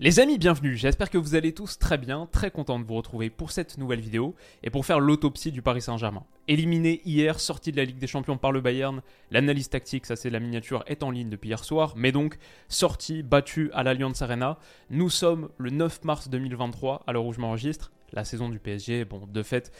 Les amis, bienvenue. J'espère que vous allez tous très bien, très content de vous retrouver pour cette nouvelle vidéo et pour faire l'autopsie du Paris Saint-Germain. Éliminé hier, sorti de la Ligue des Champions par le Bayern, l'analyse tactique, ça c'est la miniature, est en ligne depuis hier soir, mais donc sorti, battu à l'Allianz Arena. Nous sommes le 9 mars 2023, à l'heure où je m'enregistre. La saison du PSG, bon, de fait,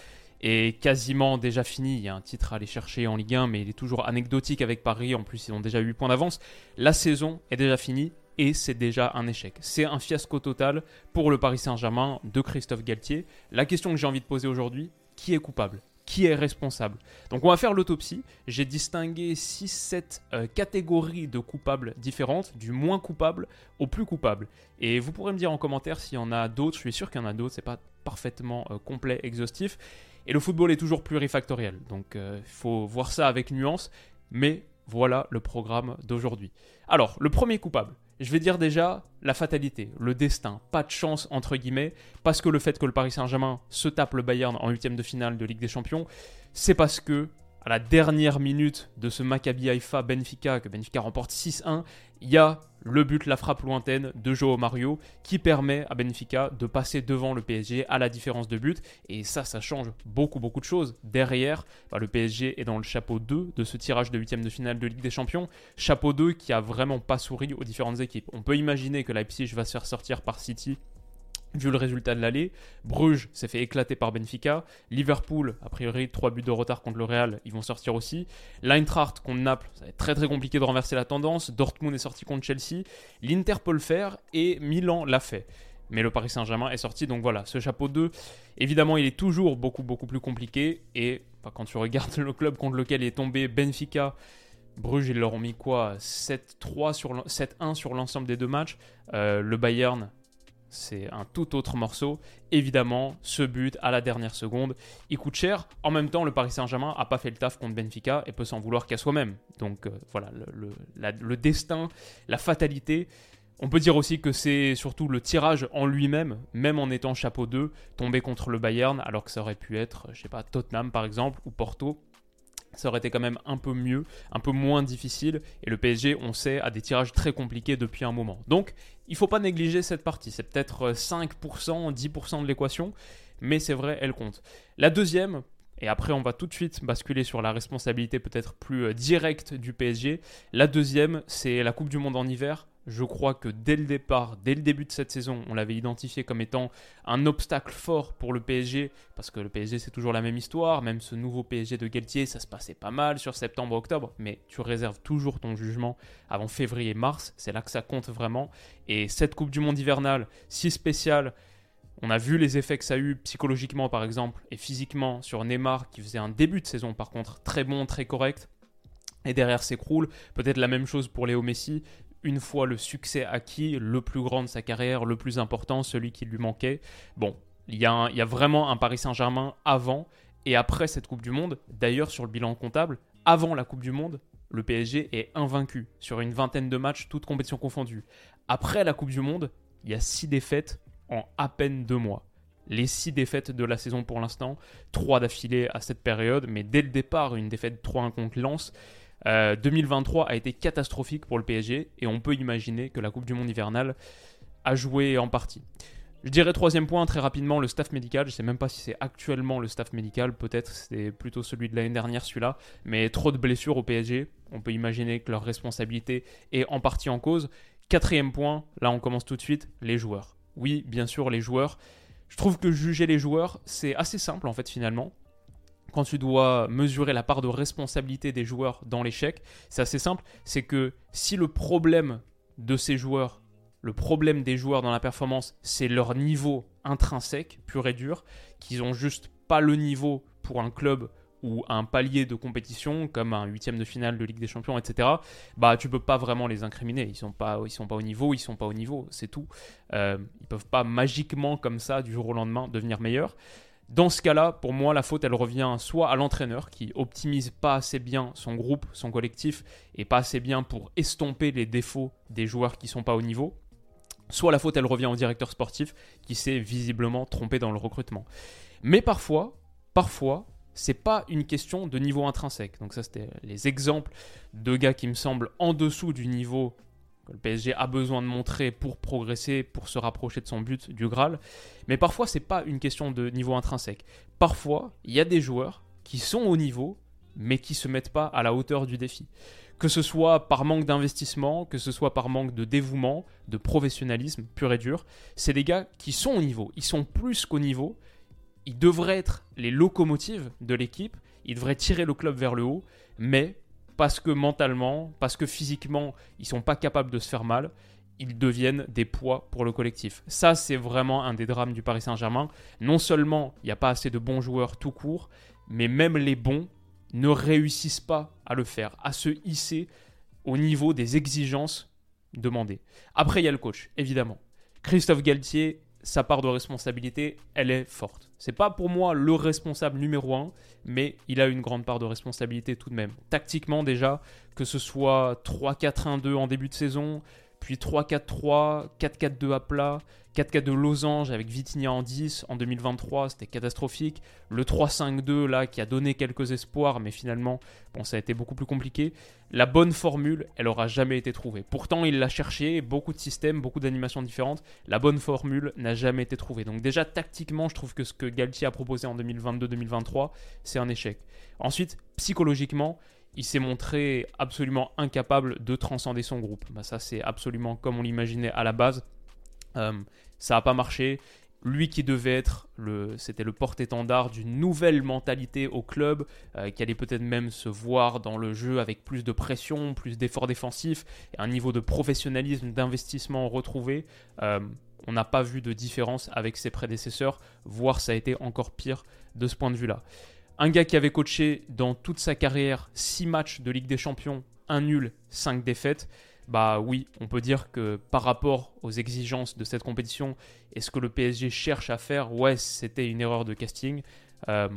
est quasiment déjà finie. Il y a un titre à aller chercher en Ligue 1, mais il est toujours anecdotique avec Paris. En plus, ils ont déjà 8 points d'avance. La saison est déjà finie et c'est déjà un échec. C'est un fiasco total pour le Paris Saint-Germain de Christophe Galtier. La question que j'ai envie de poser aujourd'hui, qui est coupable? Qui est responsable? Donc on va faire l'autopsie. J'ai distingué 6-7 euh, catégories de coupables différentes, du moins coupable au plus coupable. Et vous pourrez me dire en commentaire s'il y en a d'autres. Je suis sûr qu'il y en a d'autres. C'est pas parfaitement euh, complet, exhaustif. Et le football est toujours plurifactoriel. Donc euh, il faut voir ça avec nuance. Mais voilà le programme d'aujourd'hui. Alors, le premier coupable. Je vais dire déjà la fatalité, le destin, pas de chance entre guillemets, parce que le fait que le Paris Saint-Germain se tape le Bayern en huitième de finale de Ligue des Champions, c'est parce que à la dernière minute de ce Maccabi Haïfa Benfica, que Benfica remporte 6-1, il y a le but, la frappe lointaine de Joao Mario qui permet à Benfica de passer devant le PSG à la différence de but. Et ça, ça change beaucoup, beaucoup de choses. Derrière, bah, le PSG est dans le chapeau 2 de ce tirage de huitième de finale de Ligue des Champions. Chapeau 2 qui a vraiment pas souri aux différentes équipes. On peut imaginer que Leipzig va se faire sortir par City vu le résultat de l'aller. Bruges s'est fait éclater par Benfica. Liverpool, a priori, 3 buts de retard contre le Real, ils vont sortir aussi. L'Eintracht contre Naples, ça va être très très compliqué de renverser la tendance. Dortmund est sorti contre Chelsea. L'Inter peut faire et Milan l'a fait. Mais le Paris Saint-Germain est sorti, donc voilà, ce chapeau 2, évidemment, il est toujours beaucoup beaucoup plus compliqué. Et quand tu regardes le club contre lequel il est tombé, Benfica, Bruges, ils leur ont mis quoi 7-3 sur 7-1 sur l'ensemble des deux matchs. Euh, le Bayern, c'est un tout autre morceau. Évidemment, ce but à la dernière seconde, il coûte cher. En même temps, le Paris Saint-Germain n'a pas fait le taf contre Benfica et peut s'en vouloir qu'à soi-même. Donc euh, voilà, le, destin, la fatalité. On peut dire aussi que c'est surtout le tirage en lui-même, même en étant chapeau 2, tombé contre le Bayern, alors que ça aurait pu être, je sais pas, Tottenham par exemple, ou Porto ça aurait été quand même un peu mieux, un peu moins difficile. Et le PSG, on sait, a des tirages très compliqués depuis un moment. Donc, il ne faut pas négliger cette partie. C'est peut-être 5%, 10% de l'équation, mais c'est vrai, elle compte. La deuxième, et après on va tout de suite basculer sur la responsabilité peut-être plus euh, directe du PSG. La deuxième, c'est la Coupe du Monde en hiver. Je crois que dès le départ, dès le début de cette saison, on l'avait identifié comme étant un obstacle fort pour le PSG, parce que le PSG c'est toujours la même histoire, même ce nouveau PSG de Galtier, ça se passait pas mal sur septembre-octobre, mais tu réserves toujours ton jugement avant février-mars, c'est là que ça compte vraiment. Et cette Coupe du Monde hivernale, si spéciale, on a vu les effets que ça a eu psychologiquement par exemple, et physiquement sur Neymar, qui faisait un début de saison par contre très bon, très correct, et derrière s'écroule. Peut-être la même chose pour Léo Messi une fois le succès acquis, le plus grand de sa carrière, le plus important, celui qui lui manquait. Bon, il y, a vraiment un Paris Saint-Germain avant et après cette Coupe du Monde. D'ailleurs, sur le bilan comptable, avant la Coupe du Monde, le PSG est invaincu sur une vingtaine de matchs, toutes compétitions confondues. Après la Coupe du Monde, il y a six défaites en à peine deux mois. Les six défaites de la saison pour l'instant, trois d'affilée à cette période, mais dès le départ, une défaite 3-1 contre Lens. 2023 euh, a été catastrophique pour le PSG et on peut imaginer que la Coupe du Monde hivernale a joué en partie. Je dirais troisième point très rapidement, le staff médical. Je sais même pas si c'est actuellement le staff médical, peut-être c'est plutôt celui de l'année dernière celui-là, mais trop de blessures au PSG. On peut imaginer que leur responsabilité est en partie en cause. Quatrième point, là on commence tout de suite, les joueurs. Oui, bien sûr, les joueurs. Je trouve que juger les joueurs, c'est assez simple en fait finalement quand tu dois mesurer la part de responsabilité des joueurs dans l'échec, c'est assez simple. C'est que si le problème de ces joueurs, le problème des joueurs dans la performance, c'est leur niveau intrinsèque, pur et dur, qu'ils ont juste pas le niveau pour un club ou un palier de compétition comme un huitième de finale de Ligue des Champions, etc., bah tu peux pas vraiment les incriminer. Ils sont sont pas au niveau, ils sont pas au niveau, c'est tout. Euh, ils peuvent pas magiquement comme ça du jour au lendemain devenir meilleurs. Dans ce cas-là, pour moi, la faute, elle revient soit à l'entraîneur qui optimise pas assez bien son groupe, son collectif, et pas assez bien pour estomper les défauts des joueurs qui sont pas au niveau, soit la faute, elle revient au directeur sportif qui s'est visiblement trompé dans le recrutement. Mais parfois, parfois, c'est pas une question de niveau intrinsèque. Donc ça, c'était les exemples de gars qui me semblent en dessous du niveau le PSG a besoin de montrer pour progresser, pour se rapprocher de son but du Graal. Mais parfois, c'est pas une question de niveau intrinsèque. Parfois, il y a des joueurs qui sont au niveau, mais qui se mettent pas à la hauteur du défi. Que ce soit par manque d'investissement, que ce soit par manque de dévouement, de professionnalisme pur et dur, c'est des gars qui sont au niveau. Ils sont plus qu'au niveau. Ils devraient être les locomotives de l'équipe. Ils devraient tirer le club vers le haut. Mais parce que mentalement, parce que physiquement, ils sont pas capables de se faire mal, ils deviennent des poids pour le collectif. Ça, c'est vraiment un des drames du Paris Saint-Germain. Non seulement il n'y a pas assez de bons joueurs tout court, mais même les bons ne réussissent pas à le faire, à se hisser au niveau des exigences demandées. Après, il y a le coach, évidemment. Christophe Galtier, sa part de responsabilité, elle est forte. C'est pas pour moi le responsable numéro un, mais il a une grande part de responsabilité tout de même. Tactiquement déjà, que ce soit 3-4-1-2 en début de saison, puis 3-4-3, 4-4-2 à plat, 4-4 de Losange avec Vitinha en 10 en 2023, c'était catastrophique. Le 3-5-2 là qui a donné quelques espoirs, mais finalement, bon, ça a été beaucoup plus compliqué. La bonne formule, elle aura jamais été trouvée. Pourtant, il l'a cherché, beaucoup de systèmes, beaucoup d'animations différentes. La bonne formule n'a jamais été trouvée. Donc déjà tactiquement, je trouve que ce que Galtier a proposé en 2022-2023, c'est un échec. Ensuite, psychologiquement, il s'est montré absolument incapable de transcender son groupe. Bah, ça, c'est absolument comme on l'imaginait à la base. Euh, ça n'a pas marché. Lui qui devait être le, c'était le porte-étendard d'une nouvelle mentalité au club, euh, qui allait peut-être même se voir dans le jeu avec plus de pression, plus d'efforts défensifs, un niveau de professionnalisme, d'investissement retrouvé. Euh, on n'a pas vu de différence avec ses prédécesseurs, voire ça a été encore pire de ce point de vue-là. Un gars qui avait coaché dans toute sa carrière 6 matchs de Ligue des Champions, un nul, 5 défaites bah oui, on peut dire que par rapport aux exigences de cette compétition et ce que le PSG cherche à faire, ouais, c'était une erreur de casting. Euh,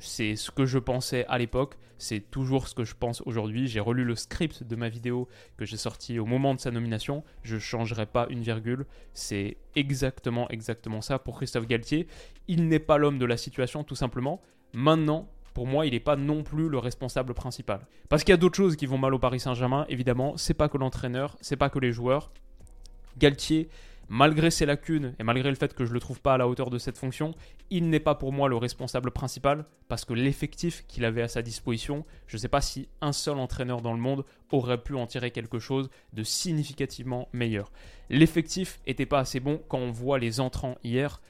c'est ce que je pensais à l'époque, c'est toujours ce que je pense aujourd'hui. J'ai relu le script de ma vidéo que j'ai sorti au moment de sa nomination. Je ne changerai pas une virgule. C'est exactement, exactement ça pour Christophe Galtier. Il n'est pas l'homme de la situation, tout simplement. Maintenant, pour moi, il n'est pas non plus le responsable principal. Parce qu'il y a d'autres choses qui vont mal au Paris Saint-Germain, évidemment, c'est pas que l'entraîneur, c'est pas que les joueurs. Galtier, malgré ses lacunes et malgré le fait que je le trouve pas à la hauteur de cette fonction, il n'est pas pour moi le responsable principal parce que l'effectif qu'il avait à sa disposition, je ne sais pas si un seul entraîneur dans le monde aurait pu en tirer quelque chose de significativement meilleur. L'effectif était pas assez bon quand on voit les entrants hier.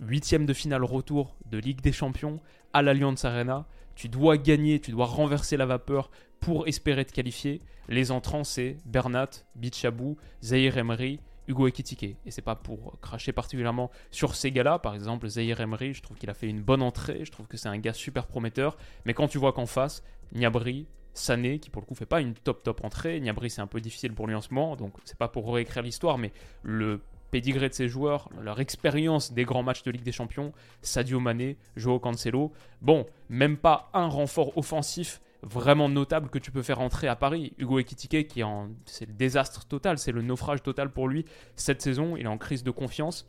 Huitième de finale retour de Ligue des Champions, à l'Allianz Arena. Tu dois gagner, tu dois renverser la vapeur pour espérer te qualifier. Les entrants, c'est Bernat, Bichabou, Zahir Emery, Hugo Ekitike. Et c'est pas pour cracher particulièrement sur ces gars-là. Par exemple, Zahir Emery, je trouve qu'il a fait une bonne entrée. Je trouve que c'est un gars super prometteur. Mais quand tu vois qu'en face, Niabri, Sané, qui pour le coup fait pas une top top entrée. Niabri, c'est un peu difficile pour lui en ce moment. Donc c'est pas pour réécrire l'histoire, mais le pédigré de ces joueurs, leur expérience des grands matchs de Ligue des Champions, Sadio Mané, Joao Cancelo. Bon, même pas un renfort offensif vraiment notable que tu peux faire entrer à Paris. Hugo Ekitike, qui est en, c'est le désastre total, c'est le naufrage total pour lui cette saison. Il est en crise de confiance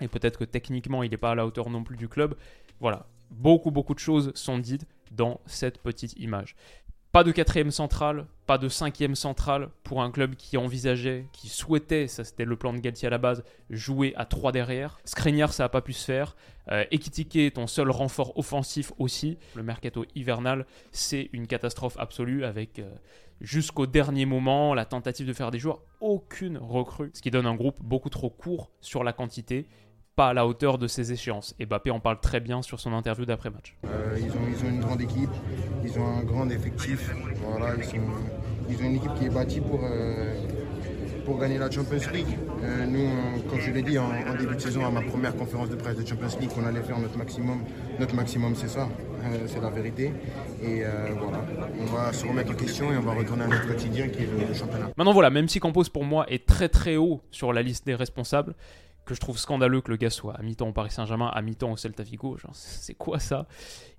et peut-être que techniquement il n'est pas à la hauteur non plus du club. Voilà, beaucoup beaucoup de choses sont dites dans cette petite image. Pas de quatrième centrale, pas de cinquième centrale pour un club qui envisageait, qui souhaitait, ça c'était le plan de Galtier à la base, jouer à 3 derrière. Skriniar, ça n'a pas pu se faire. Euh, Ekitike, ton seul renfort offensif aussi. Le mercato hivernal, c'est une catastrophe absolue avec euh, jusqu'au dernier moment la tentative de faire des joueurs, aucune recrue, ce qui donne un groupe beaucoup trop court sur la quantité pas à la hauteur de ses échéances. Et Bappé en parle très bien sur son interview d'après-match. Euh, ils, ont, ils, ont, une grande équipe, ils ont un grand effectif. Voilà, ils, sont, ils ont une équipe qui est bâtie pour, euh, pour gagner la Champions League. Euh, nous, comme je l'ai dit en, début de saison, à ma première conférence de presse de Champions League, qu'on allait faire notre maximum. Notre maximum, c'est ça, c'est la vérité. Et voilà, on va se remettre en question et on va retourner à notre quotidien qui est le, championnat. Maintenant, voilà, même si Campos pour moi est très très haut sur la liste des responsables, que je trouve scandaleux que le gars soit à mi-temps au Paris Saint-Germain, à mi-temps au Celta Vigo. c'est quoi ça?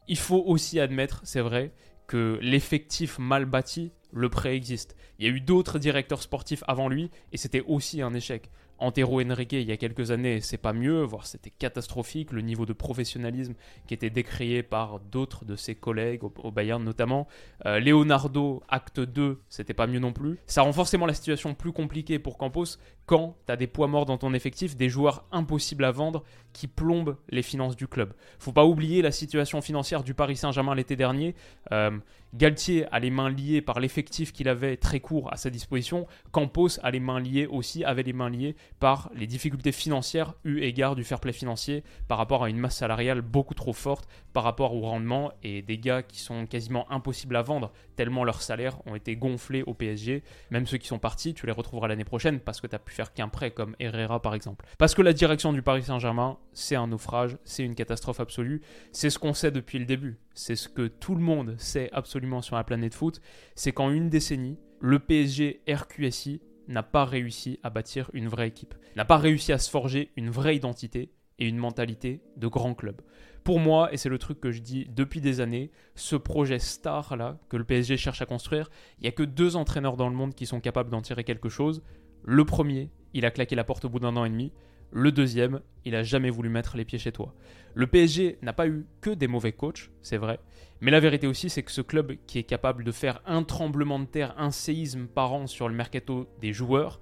Il faut aussi admettre, c'est vrai, que l'effectif mal bâti le préexiste. Il y a eu d'autres directeurs sportifs avant lui et c'était aussi un échec. Antero Henrique, il y a quelques années, c'est pas mieux, voire c'était catastrophique, le niveau de professionnalisme qui était décrié par d'autres de ses collègues, au, Bayern notamment. Euh, Leonardo, acte 2, c'était pas mieux non plus. Ça rend forcément la situation plus compliquée pour Campos quand tu as des poids morts dans ton effectif, des joueurs impossibles à vendre qui plombent les finances du club. Faut pas oublier la situation financière du Paris Saint-Germain l'été dernier. Euh, Galtier a les mains liées par l'effectif qu'il avait très court à sa disposition. Campos a les mains liées aussi, avait les mains liées par les difficultés financières eu égard du fair play financier par rapport à une masse salariale beaucoup trop forte par rapport au rendement et des gars qui sont quasiment impossibles à vendre tellement leurs salaires ont été gonflés au PSG. Même ceux qui sont partis, tu les retrouveras l'année prochaine parce que tu as pu faire qu'un prêt comme Herrera par exemple. Parce que la direction du Paris Saint-Germain, c'est un naufrage, c'est une catastrophe absolue. C'est ce qu'on sait depuis le début. C'est ce que tout le monde sait absolument sur la planète foot. C'est qu'en une décennie, le PSG RQSI n'a pas réussi à bâtir une vraie équipe, n'a pas réussi à se forger une vraie identité et une mentalité de grand club. Pour moi, et c'est le truc que je dis depuis des années, ce projet star là que le PSG cherche à construire, il n'y a que deux entraîneurs dans le monde qui sont capables d'en tirer quelque chose. Le premier, il a claqué la porte au bout d'un an et demi. Le deuxième, il a jamais voulu mettre les pieds chez toi. Le PSG n'a pas eu que des mauvais coachs, c'est vrai, mais la vérité aussi, c'est que ce club qui est capable de faire un tremblement de terre, un séisme par an sur le mercato des joueurs,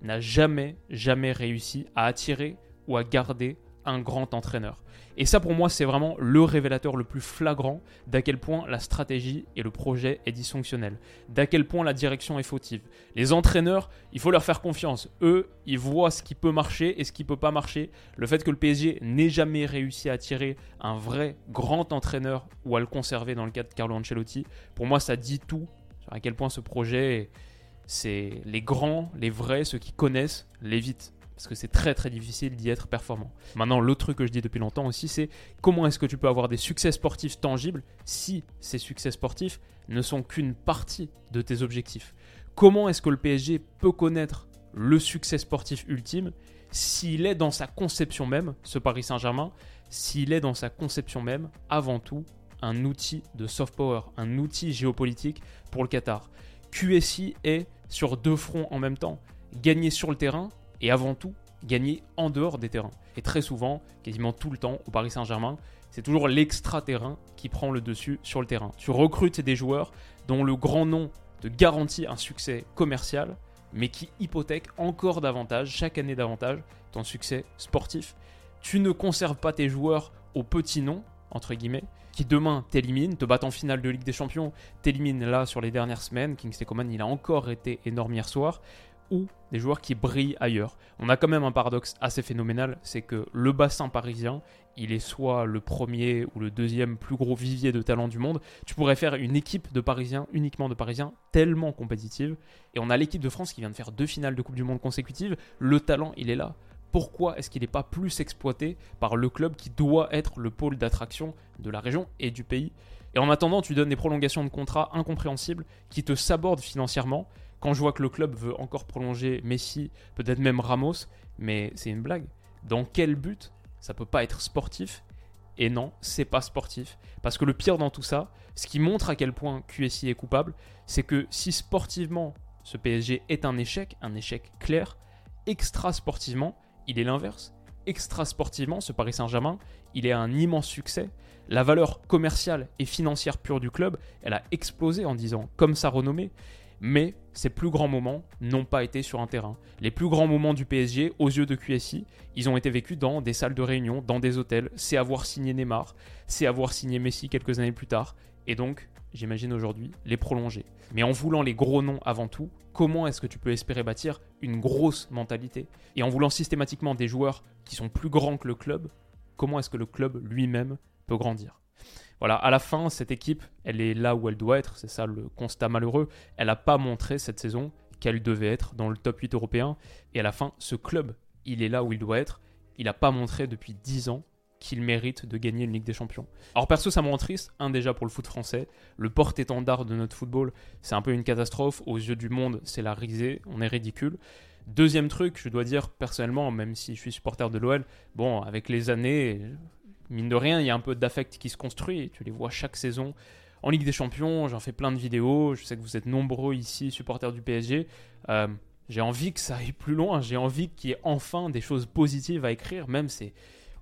n'a jamais, jamais réussi à attirer ou à garder un grand entraîneur. Et ça pour moi c'est vraiment le révélateur le plus flagrant d'à quel point la stratégie et le projet est dysfonctionnel, d'à quel point la direction est fautive. Les entraîneurs, il faut leur faire confiance. Eux, ils voient ce qui peut marcher et ce qui peut pas marcher. Le fait que le PSG n'ait jamais réussi à attirer un vrai grand entraîneur ou à le conserver dans le cas de Carlo Ancelotti, pour moi ça dit tout à quel point ce projet c'est les grands, les vrais, ceux qui connaissent, l'évitent parce que c'est très très difficile d'y être performant. Maintenant, l'autre truc que je dis depuis longtemps aussi, c'est comment est-ce que tu peux avoir des succès sportifs tangibles si ces succès sportifs ne sont qu'une partie de tes objectifs? Comment est-ce que le PSG peut connaître le succès sportif ultime s'il est dans sa conception même, ce Paris Saint-Germain, s'il est dans sa conception même, avant tout, un outil de soft power, un outil géopolitique pour le Qatar? QSI est sur deux fronts en même temps. Gagner sur le terrain et avant tout gagner en dehors des terrains. Et très souvent, quasiment tout le temps, au Paris Saint-Germain, c'est toujours l'extra-terrain qui prend le dessus sur le terrain. Tu recrutes des joueurs dont le grand nom te garantit un succès commercial, mais qui hypothèque encore davantage, chaque année davantage, ton succès sportif. Tu ne conserves pas tes joueurs au petit nom, entre guillemets, qui demain t'éliminent, te battent en finale de Ligue des Champions, t'éliminent là sur les dernières semaines. Kingsley Coman, il a encore été énorme hier soir ou des joueurs qui brillent ailleurs. On a quand même un paradoxe assez phénoménal, c'est que le bassin parisien, il est soit le premier ou le deuxième plus gros vivier de talent du monde. Tu pourrais faire une équipe de Parisiens, uniquement de Parisiens, tellement compétitive. Et on a l'équipe de France qui vient de faire deux finales de Coupe du Monde consécutives. Le talent, il est là. Pourquoi est-ce qu'il n'est pas plus exploité par le club qui doit être le pôle d'attraction de la région et du pays? Et en attendant, tu donnes des prolongations de contrats incompréhensibles qui te sabordent financièrement quand je vois que le club veut encore prolonger Messi, peut-être même Ramos, mais c'est une blague. Dans quel but Ça peut pas être sportif? Et non, c'est pas sportif. Parce que le pire dans tout ça, ce qui montre à quel point QSI est coupable, c'est que si sportivement ce PSG est un échec, un échec clair, extra sportivement, il est l'inverse. Extra sportivement, ce Paris Saint-Germain, il est un immense succès. La valeur commerciale et financière pure du club, elle a explosé en 10 ans, comme sa renommée mais ses plus grands moments n'ont pas été sur un terrain. Les plus grands moments du PSG, aux yeux de QSI, ils ont été vécus dans des salles de réunion, dans des hôtels. C'est avoir signé Neymar, c'est avoir signé Messi quelques années plus tard, et donc, j'imagine aujourd'hui, les prolonger. Mais en voulant les gros noms avant tout, comment est-ce que tu peux espérer bâtir une grosse mentalité? Et en voulant systématiquement des joueurs qui sont plus grands que le club, comment est-ce que le club lui-même peut grandir? Voilà, à la fin, cette équipe, elle est là où elle doit être, c'est ça le constat malheureux. Elle n'a pas montré cette saison qu'elle devait être dans le top 8 européen. Et à la fin, ce club, il est là où il doit être. Il n'a pas montré depuis 10 ans qu'il mérite de gagner une Ligue des Champions. Alors perso, ça me rend triste, un déjà pour le foot français, le porte-étendard de notre football, c'est un peu une catastrophe, aux yeux du monde, c'est la risée, on est ridicule. Deuxième truc, je dois dire personnellement, même si je suis supporter de l'OL, bon, avec les années, mine de rien, il y a un peu d'affect qui se construit, tu les vois chaque saison. En Ligue des Champions, j'en fais plein de vidéos, je sais que vous êtes nombreux ici, supporters du PSG. Euh, j'ai envie que ça aille plus loin, j'ai envie qu'il y ait enfin des choses positives à écrire, même c'est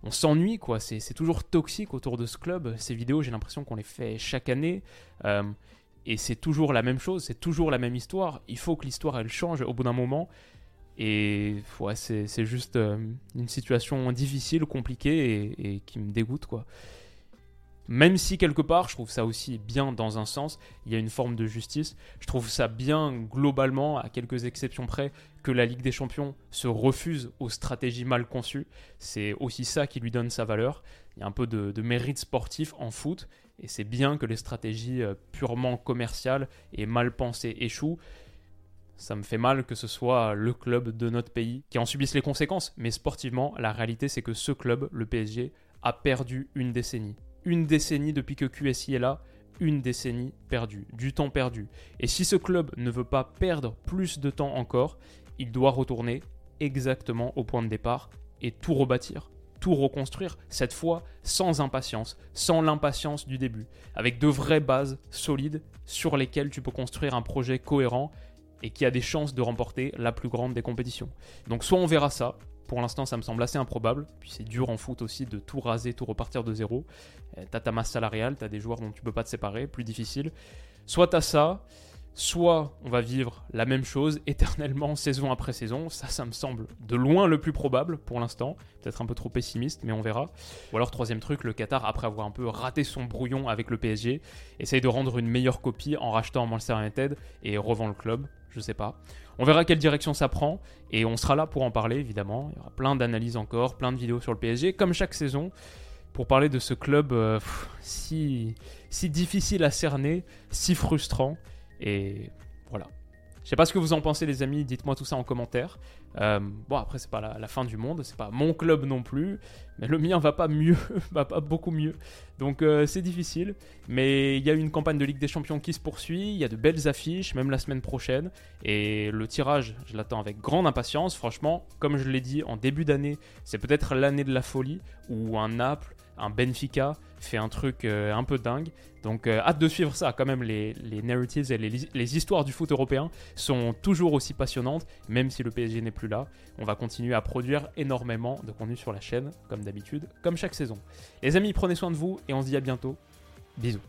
on s'ennuie, quoi. C'est toujours toxique autour de ce club. Ces vidéos, j'ai l'impression qu'on les fait chaque année. Euh, et c'est toujours la même chose, c'est toujours la même histoire. Il faut que l'histoire, elle change au bout d'un moment. Et ouais, c'est juste euh, une situation difficile, compliquée et, qui me dégoûte, quoi. Même si quelque part, je trouve ça aussi bien dans un sens, il y a une forme de justice. Je trouve ça bien globalement, à quelques exceptions près, que la Ligue des Champions se refuse aux stratégies mal conçues. C'est aussi ça qui lui donne sa valeur. Il y a un peu de, mérite sportif en foot, et c'est bien que les stratégies euh, purement commerciales et mal pensées échouent. Ça me fait mal que ce soit le club de notre pays qui en subisse les conséquences, mais sportivement, la réalité c'est que ce club, le PSG, a perdu une décennie une décennie depuis que QSI est là, une décennie perdue, du temps perdu. Et si ce club ne veut pas perdre plus de temps encore, il doit retourner exactement au point de départ et tout rebâtir, tout reconstruire, cette fois sans impatience, sans l'impatience du début, avec de vraies bases solides sur lesquelles tu peux construire un projet cohérent et qui a des chances de remporter la plus grande des compétitions. Donc soit on verra ça, pour l'instant, ça me semble assez improbable. Puis c'est dur en foot aussi de tout raser, tout repartir de zéro. Euh, t'as ta masse salariale, t'as des joueurs dont tu peux pas te séparer, plus difficile. Soit t'as ça, soit on va vivre la même chose éternellement saison après saison. Ça, ça me semble de loin le plus probable pour l'instant. Peut-être un peu trop pessimiste, mais on verra. Ou alors, troisième truc, le Qatar, après avoir un peu raté son brouillon avec le PSG, essaye de rendre une meilleure copie en rachetant Manchester United et revend le club je sais pas. On verra quelle direction ça prend et on sera là pour en parler évidemment. Il y aura plein d'analyses encore, plein de vidéos sur le PSG, comme chaque saison, pour parler de ce club euh, si, si difficile à cerner, si frustrant. Et voilà. Je sais pas ce que vous en pensez les amis, dites-moi tout ça en commentaire. Euh, bon après c'est pas la, fin du monde, c'est pas mon club non plus, mais le mien va pas mieux, va pas beaucoup mieux. Donc euh, c'est difficile, mais il y a une campagne de Ligue des Champions qui se poursuit, il y a de belles affiches, même la semaine prochaine, et le tirage je l'attends avec grande impatience. Franchement, comme je l'ai dit en début d'année, c'est peut-être l'année de la folie où un Naples, un Benfica fait un truc euh, un peu dingue. Donc euh, hâte de suivre ça. Quand même, les, narratives et les, les, histoires du foot européen sont toujours aussi passionnantes, même si le PSG n'est plus là. On va continuer à produire énormément de contenu sur la chaîne, comme d'habitude, comme chaque saison. Les amis, prenez soin de vous et on se dit à bientôt. Bisous.